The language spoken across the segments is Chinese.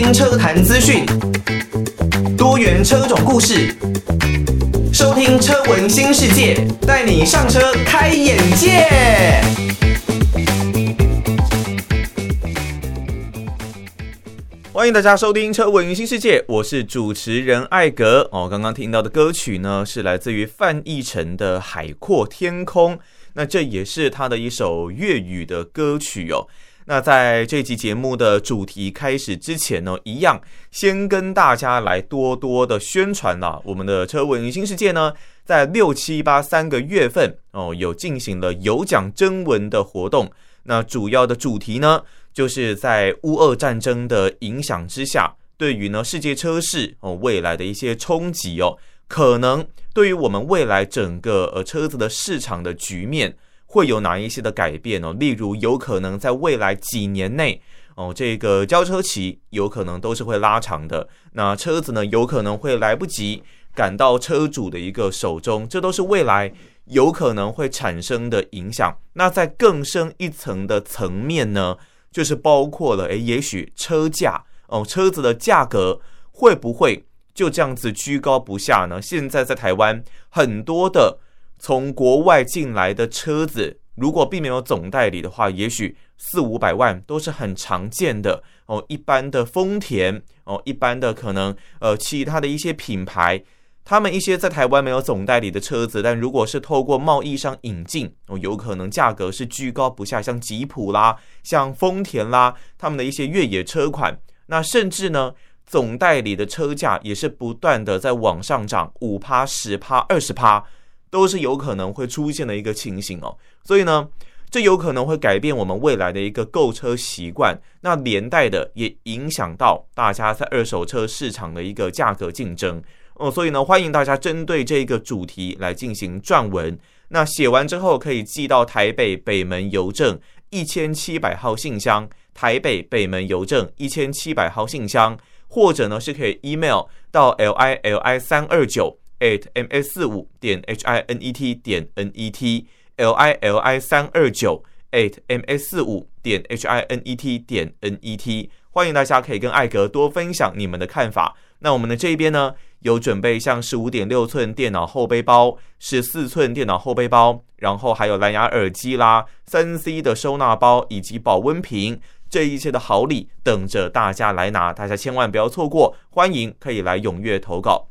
新车坛资讯，多元车种故事，收听车闻新世界，带你上车开眼界。欢迎大家收听《车闻新世界》，我是主持人艾格哦。刚刚听到的歌曲呢，是来自于范逸臣的《海阔天空》，那这也是他的一首粤语的歌曲哦。那在这期节目的主题开始之前呢，一样先跟大家来多多的宣传啦。我们的车闻新世界呢，在六七八三个月份哦，有进行了有奖征文的活动。那主要的主题呢，就是在乌俄战争的影响之下，对于呢世界车市哦未来的一些冲击哦，可能对于我们未来整个呃车子的市场的局面。会有哪一些的改变哦？例如，有可能在未来几年内哦，这个交车期有可能都是会拉长的。那车子呢，有可能会来不及赶到车主的一个手中，这都是未来有可能会产生的影响。那在更深一层的层面呢，就是包括了，诶，也许车价哦，车子的价格会不会就这样子居高不下呢？现在在台湾很多的。从国外进来的车子，如果并没有总代理的话，也许四五百万都是很常见的哦。一般的丰田哦，一般的可能呃其他的一些品牌，他们一些在台湾没有总代理的车子，但如果是透过贸易商引进哦，有可能价格是居高不下，像吉普啦，像丰田啦，他们的一些越野车款，那甚至呢，总代理的车价也是不断的在往上涨，五趴、十趴、二十趴。都是有可能会出现的一个情形哦，所以呢，这有可能会改变我们未来的一个购车习惯，那连带的也影响到大家在二手车市场的一个价格竞争哦，所以呢，欢迎大家针对这个主题来进行撰文，那写完之后可以寄到台北北门邮政一千七百号信箱，台北北门邮政一千七百号信箱，或者呢是可以 email 到 l i l i 三二九。At ms 四五点 h i n e t 点 n e t l i l i 三二九 at ms 四五点 h i n e t 点 n e t，欢迎大家可以跟艾格多分享你们的看法。那我们的这一边呢，有准备像十五点六寸电脑后背包、十四寸电脑后背包，然后还有蓝牙耳机啦、三 C 的收纳包以及保温瓶，这一切的好礼等着大家来拿，大家千万不要错过。欢迎可以来踊跃投稿。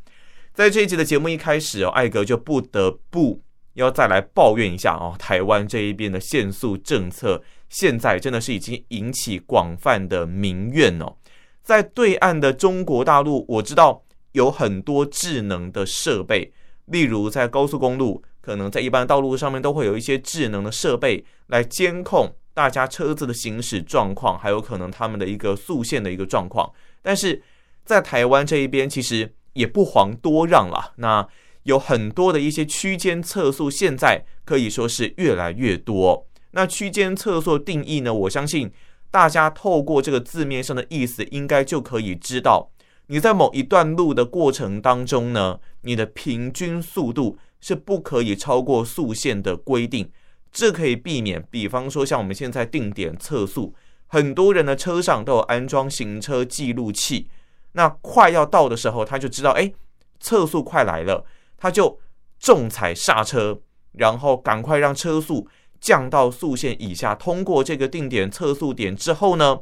在这一集的节目一开始哦，艾格就不得不要再来抱怨一下哦，台湾这一边的限速政策，现在真的是已经引起广泛的民怨哦。在对岸的中国大陆，我知道有很多智能的设备，例如在高速公路，可能在一般道路上面都会有一些智能的设备来监控大家车子的行驶状况，还有可能他们的一个速限的一个状况。但是在台湾这一边，其实也不遑多让了。那有很多的一些区间测速，现在可以说是越来越多。那区间测速定义呢？我相信大家透过这个字面上的意思，应该就可以知道，你在某一段路的过程当中呢，你的平均速度是不可以超过速限的规定。这可以避免，比方说像我们现在定点测速，很多人的车上都有安装行车记录器。那快要到的时候，他就知道，哎，测速快来了，他就重踩刹车，然后赶快让车速降到速限以下。通过这个定点测速点之后呢，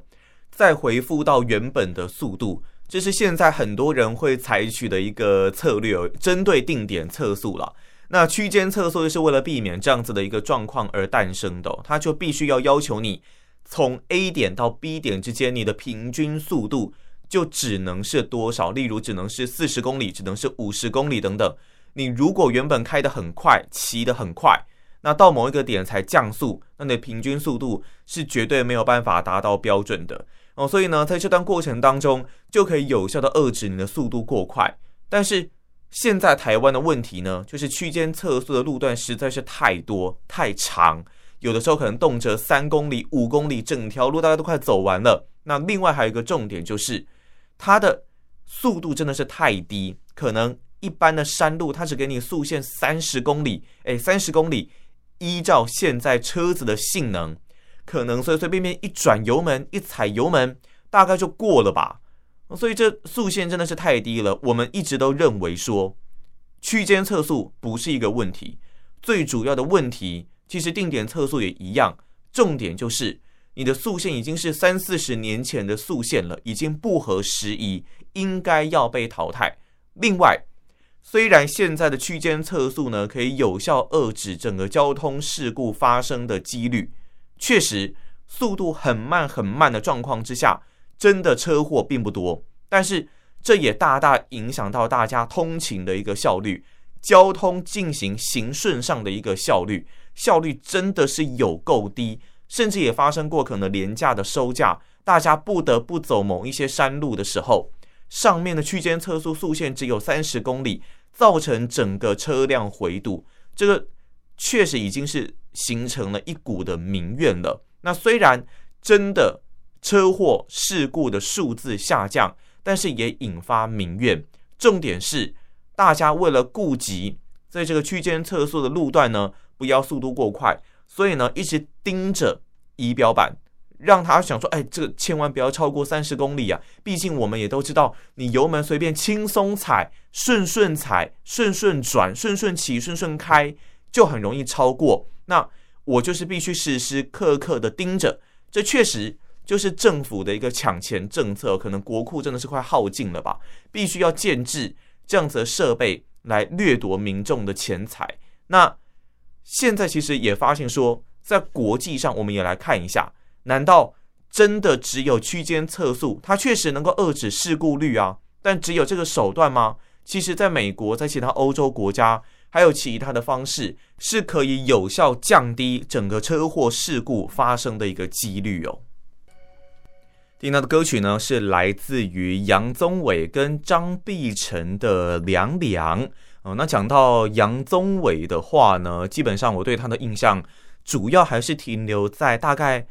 再回复到原本的速度。这是现在很多人会采取的一个策略，针对定点测速了。那区间测速就是为了避免这样子的一个状况而诞生的，它就必须要要求你从 A 点到 B 点之间，你的平均速度。就只能是多少？例如，只能是四十公里，只能是五十公里等等。你如果原本开得很快，骑得很快，那到某一个点才降速，那你的平均速度是绝对没有办法达到标准的哦。所以呢，在这段过程当中，就可以有效的遏制你的速度过快。但是现在台湾的问题呢，就是区间测速的路段实在是太多太长，有的时候可能动辄三公里、五公里，整条路大家都快走完了。那另外还有一个重点就是。它的速度真的是太低，可能一般的山路它只给你速限三十公里，哎，三十公里，依照现在车子的性能，可能随随便便一转油门，一踩油门，大概就过了吧。所以这速限真的是太低了。我们一直都认为说，区间测速不是一个问题，最主要的问题其实定点测速也一样。重点就是你的速限已经是三四十年前的速限了，已经不合时宜，应该要被淘汰。另外，虽然现在的区间测速呢，可以有效遏制整个交通事故发生的几率，确实速度很慢很慢的状况之下，真的车祸并不多。但是这也大大影响到大家通勤的一个效率，交通进行行顺上的一个效率，效率真的是有够低，甚至也发生过可能廉价的收价，大家不得不走某一些山路的时候。上面的区间测速速限只有三十公里，造成整个车辆回堵，这个确实已经是形成了一股的民怨了。那虽然真的车祸事故的数字下降，但是也引发民怨。重点是大家为了顾及在这个区间测速的路段呢，不要速度过快，所以呢一直盯着仪表板。让他想说，哎，这个千万不要超过三十公里啊！毕竟我们也都知道，你油门随便轻松踩、顺顺踩、顺顺转、顺顺起、顺顺开，就很容易超过。那我就是必须时时刻刻的盯着，这确实就是政府的一个抢钱政策，可能国库真的是快耗尽了吧？必须要建制这样子的设备来掠夺民众的钱财。那现在其实也发现说，在国际上，我们也来看一下。难道真的只有区间测速，它确实能够遏制事故率啊？但只有这个手段吗？其实，在美国，在其他欧洲国家，还有其他的方式，是可以有效降低整个车祸事故发生的一个几率哦。听到的歌曲呢，是来自于杨宗纬跟张碧晨的《凉凉》哦。那讲到杨宗纬的话呢，基本上我对他的印象，主要还是停留在大概。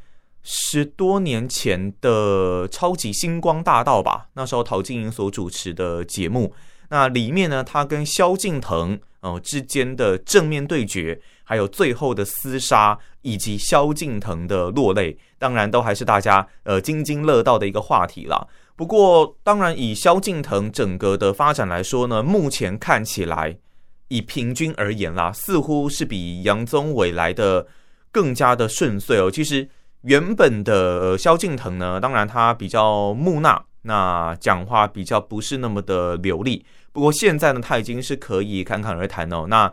十多年前的《超级星光大道》吧，那时候陶晶莹所主持的节目，那里面呢，他跟萧敬腾哦、之间的正面对决，还有最后的厮杀，以及萧敬腾的落泪，当然都还是大家呃津津乐道的一个话题啦。不过，当然以萧敬腾整个的发展来说呢，目前看起来以平均而言啦，似乎是比杨宗纬来的更加的顺遂哦。其实。原本的萧敬腾呢，当然他比较木讷，那讲话比较不是那么的流利。不过现在呢，他已经是可以侃侃而谈哦。那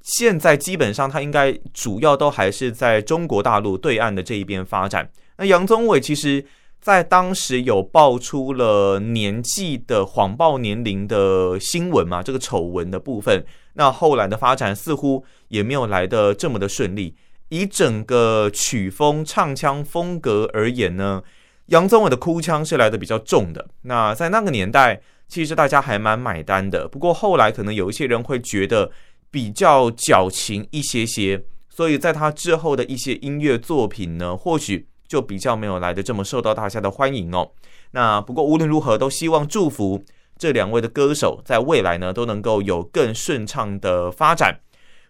现在基本上他应该主要都还是在中国大陆对岸的这一边发展。那杨宗纬其实，在当时有爆出了年纪的谎报年龄的新闻嘛，这个丑闻的部分，那后来的发展似乎也没有来得这么的顺利。以整个曲风、唱腔风格而言呢，杨宗纬的哭腔是来的比较重的。那在那个年代，其实大家还蛮买单的。不过后来可能有一些人会觉得比较矫情一些些，所以在他之后的一些音乐作品呢，或许就比较没有来的这么受到大家的欢迎哦。那不过无论如何，都希望祝福这两位的歌手在未来呢，都能够有更顺畅的发展。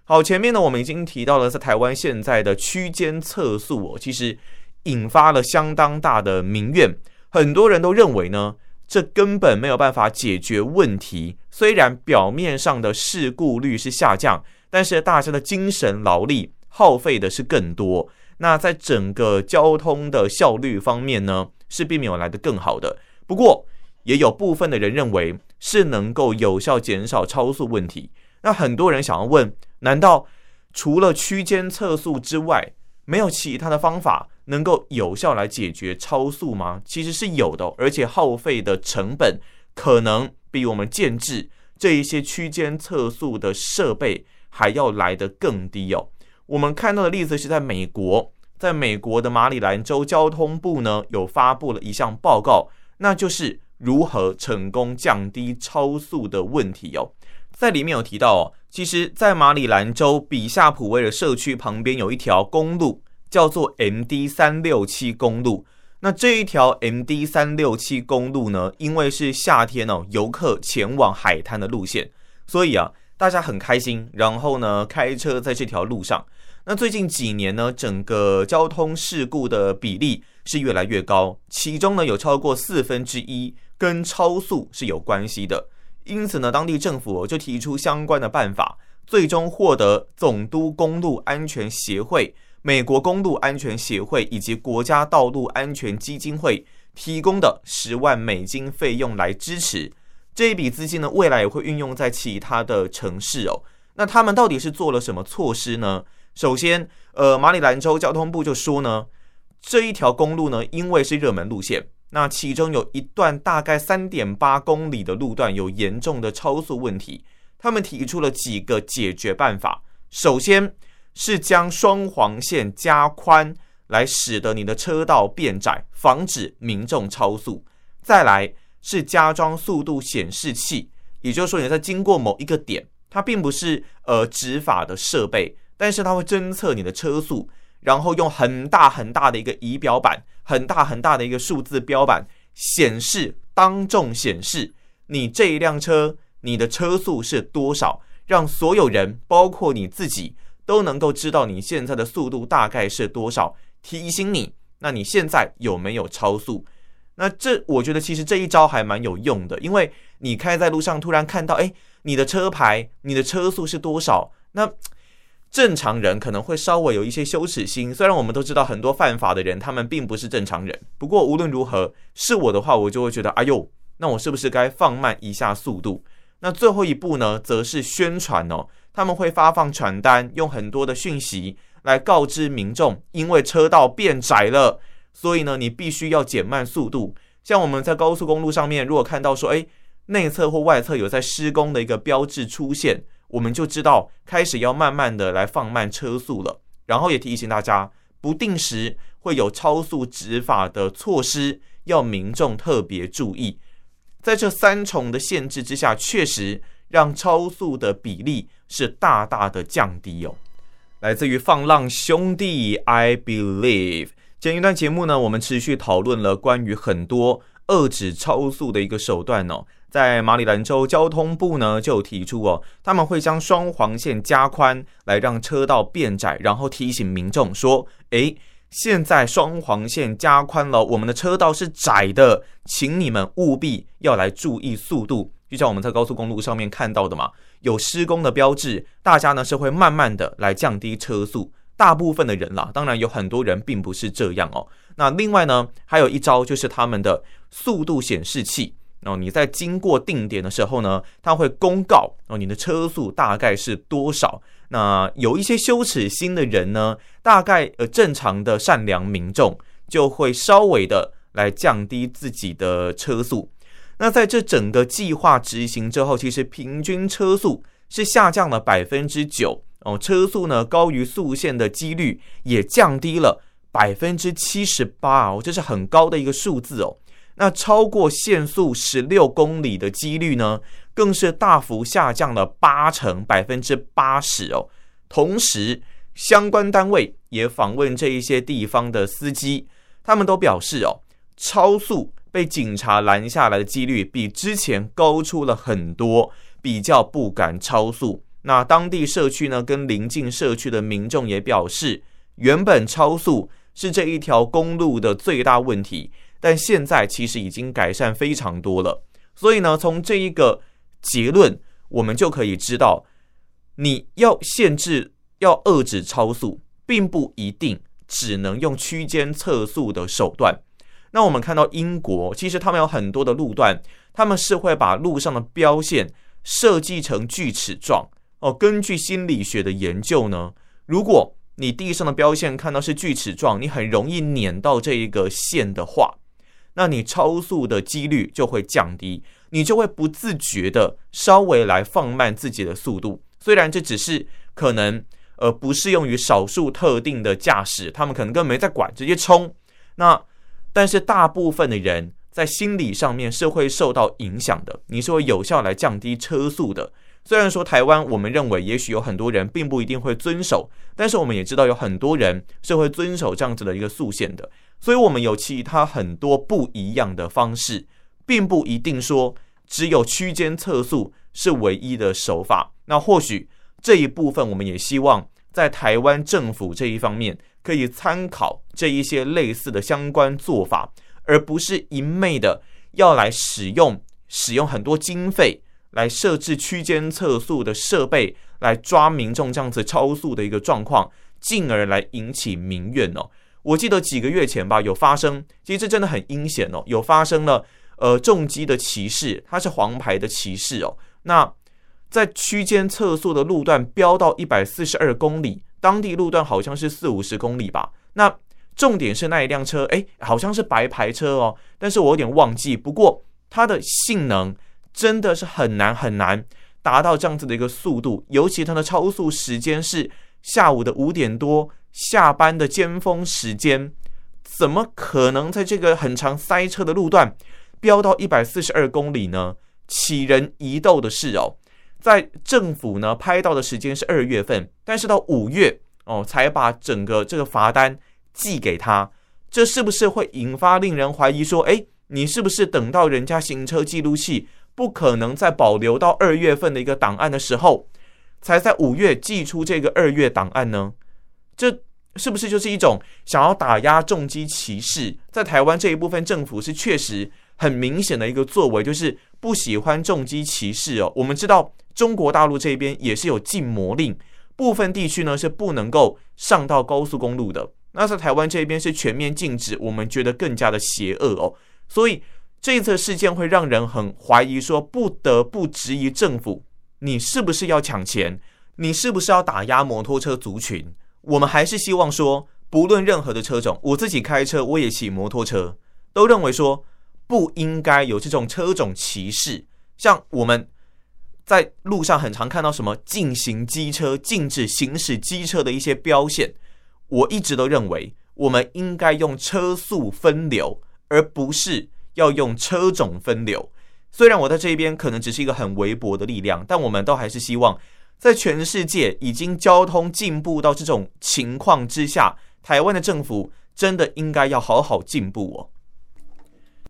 好，前面呢，我们已经提到了在台湾现在的区间测速哦，其实引发了相当大的民怨。很多人都认为呢，这根本没有办法解决问题。虽然表面上的事故率是下降，但是大家的精神劳力耗费的是更多。那在整个交通的效率方面呢，是并没有来得更好的。不过，也有部分的人认为是能够有效减少超速问题。那很多人想要问。难道除了区间测速之外，没有其他的方法能够有效来解决超速吗？其实是有的，而且耗费的成本可能比我们建置这一些区间测速的设备还要来得更低哦。我们看到的例子是在美国，在美国的马里兰州交通部呢，有发布了一项报告，那就是如何成功降低超速的问题哦。在里面有提到哦，其实，在马里兰州比夏普威的社区旁边有一条公路，叫做 MD 三六七公路。那这一条 MD 三六七公路呢，因为是夏天哦，游客前往海滩的路线，所以啊，大家很开心。然后呢，开车在这条路上。那最近几年呢，整个交通事故的比例是越来越高，其中呢，有超过四分之一跟超速是有关系的。因此呢，当地政府就提出相关的办法，最终获得总督公路安全协会、美国公路安全协会以及国家道路安全基金会提供的十万美金费用来支持。这一笔资金呢，未来也会运用在其他的城市哦。那他们到底是做了什么措施呢？首先，呃，马里兰州交通部就说呢，这一条公路呢，因为是热门路线。那其中有一段大概三点八公里的路段有严重的超速问题，他们提出了几个解决办法。首先是将双黄线加宽，来使得你的车道变窄，防止民众超速。再来是加装速度显示器，也就是说你在经过某一个点，它并不是呃执法的设备，但是它会侦测你的车速。然后用很大很大的一个仪表板，很大很大的一个数字标板显示，当众显示你这一辆车，你的车速是多少，让所有人，包括你自己，都能够知道你现在的速度大概是多少，提醒你，那你现在有没有超速？那这我觉得其实这一招还蛮有用的，因为你开在路上突然看到，哎，你的车牌，你的车速是多少？那。正常人可能会稍微有一些羞耻心，虽然我们都知道很多犯法的人他们并不是正常人，不过无论如何，是我的话，我就会觉得，哎呦，那我是不是该放慢一下速度？那最后一步呢，则是宣传哦，他们会发放传单，用很多的讯息来告知民众，因为车道变窄了，所以呢，你必须要减慢速度。像我们在高速公路上面，如果看到说，哎，内侧或外侧有在施工的一个标志出现。我们就知道开始要慢慢的来放慢车速了，然后也提醒大家，不定时会有超速执法的措施，要民众特别注意。在这三重的限制之下，确实让超速的比例是大大的降低哦。来自于放浪兄弟，I believe。前一段节目呢，我们持续讨论了关于很多遏制超速的一个手段哦。在马里兰州交通部呢，就提出哦，他们会将双黄线加宽，来让车道变窄，然后提醒民众说：“诶，现在双黄线加宽了，我们的车道是窄的，请你们务必要来注意速度。”就像我们在高速公路上面看到的嘛，有施工的标志，大家呢是会慢慢的来降低车速。大部分的人啦，当然有很多人并不是这样哦。那另外呢，还有一招就是他们的速度显示器。哦，你在经过定点的时候呢，它会公告哦，你的车速大概是多少？那有一些羞耻心的人呢，大概呃正常的善良民众就会稍微的来降低自己的车速。那在这整个计划执行之后，其实平均车速是下降了百分之九哦，车速呢高于速限的几率也降低了百分之七十八哦，这是很高的一个数字哦。那超过限速十六公里的几率呢，更是大幅下降了八成，百分之八十哦。同时，相关单位也访问这一些地方的司机，他们都表示哦，超速被警察拦下来的几率比之前高出了很多，比较不敢超速。那当地社区呢，跟邻近社区的民众也表示，原本超速是这一条公路的最大问题。但现在其实已经改善非常多了，所以呢，从这一个结论，我们就可以知道，你要限制、要遏制超速，并不一定只能用区间测速的手段。那我们看到英国，其实他们有很多的路段，他们是会把路上的标线设计成锯齿状哦。根据心理学的研究呢，如果你地上的标线看到是锯齿状，你很容易碾到这一个线的话，那你超速的几率就会降低，你就会不自觉的稍微来放慢自己的速度。虽然这只是可能，呃，不适用于少数特定的驾驶，他们可能根本没在管，直接冲。那但是大部分的人在心理上面是会受到影响的，你是会有效来降低车速的。虽然说台湾，我们认为也许有很多人并不一定会遵守，但是我们也知道有很多人是会遵守这样子的一个速限的。所以，我们有其他很多不一样的方式，并不一定说只有区间测速是唯一的手法。那或许这一部分，我们也希望在台湾政府这一方面可以参考这一些类似的相关做法，而不是一昧的要来使用使用很多经费来设置区间测速的设备，来抓民众这样子超速的一个状况，进而来引起民怨哦。我记得几个月前吧，有发生，其实这真的很阴险哦，有发生了呃重机的骑士，他是黄牌的骑士哦，那在区间测速的路段飙到一百四十二公里，当地路段好像是四五十公里吧，那。重点是那一辆车，哎，好像是白牌车哦，但是我有点忘记。不过它的性能真的是很难很难达到这样子的一个速度，尤其它的超速时间是下午的五点多，下班的尖峰时间，怎么可能在这个很长塞车的路段飙到一百四十二公里呢？启人疑窦的是哦，在政府呢拍到的时间是二月份，但是到五月哦才把整个这个罚单。寄给他，这是不是会引发令人怀疑说，哎，你是不是等到人家行车记录器不可能再保留到二月份的一个档案的时候，才在五月寄出这个二月档案呢？这是不是就是一种想要打压重击骑士？在台湾这一部分政府是确实很明显的一个作为，就是不喜欢重击骑士哦。我们知道中国大陆这边也是有禁摩令，部分地区呢是不能够上到高速公路的。那在台湾这边是全面禁止，我们觉得更加的邪恶哦。所以这一次事件会让人很怀疑，说不得不质疑政府，你是不是要抢钱？你是不是要打压摩托车族群？我们还是希望说，不论任何的车种，我自己开车，我也骑摩托车，都认为说不应该有这种车种歧视。像我们在路上很常看到什么禁行机车、禁止行驶机车的一些标线。我一直都认为，我们应该用车速分流，而不是要用车种分流。虽然我在这边可能只是一个很微薄的力量，但我们都还是希望，在全世界已经交通进步到这种情况之下，台湾的政府真的应该要好好进步哦。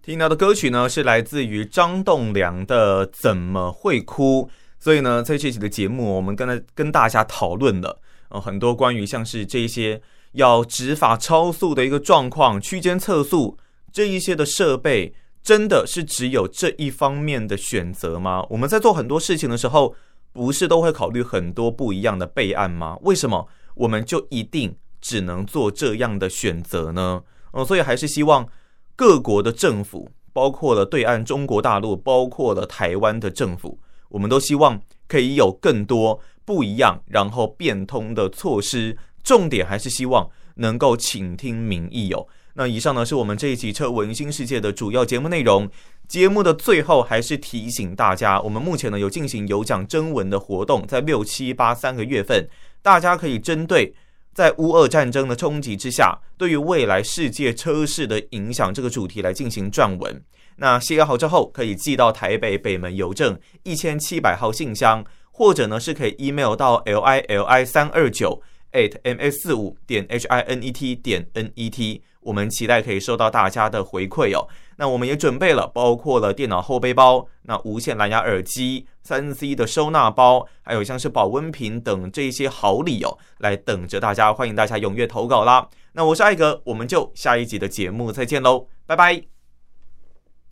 听到的歌曲呢，是来自于张栋梁的《怎么会哭》。所以呢，在这期的节目，我们跟跟大家讨论了。呃，很多关于像是这些要执法超速的一个状况，区间测速这一些的设备，真的是只有这一方面的选择吗？我们在做很多事情的时候，不是都会考虑很多不一样的备案吗？为什么我们就一定只能做这样的选择呢？呃，所以还是希望各国的政府，包括了对岸中国大陆，包括了台湾的政府，我们都希望可以有更多。不一样，然后变通的措施，重点还是希望能够倾听民意哦。那以上呢，是我们这一期《车文新世界》的主要节目内容。节目的最后，还是提醒大家，我们目前呢有进行有奖征文的活动，在六七八三个月份，大家可以针对在乌俄战争的冲击之下，对于未来世界车市的影响这个主题来进行撰文。那写好之后，可以寄到台北北门邮政一千七百号信箱。或者呢，是可以 email 到 l i l i 三二九 at m s 四五点 h i n e t 点 n e t，我们期待可以收到大家的回馈哦。那我们也准备了，包括了电脑后背包、那无线蓝牙耳机、三 C 的收纳包，还有像是保温瓶等这些好礼哦，来等着大家，欢迎大家踊跃投稿啦。那我是艾格，我们就下一集的节目再见喽，拜拜。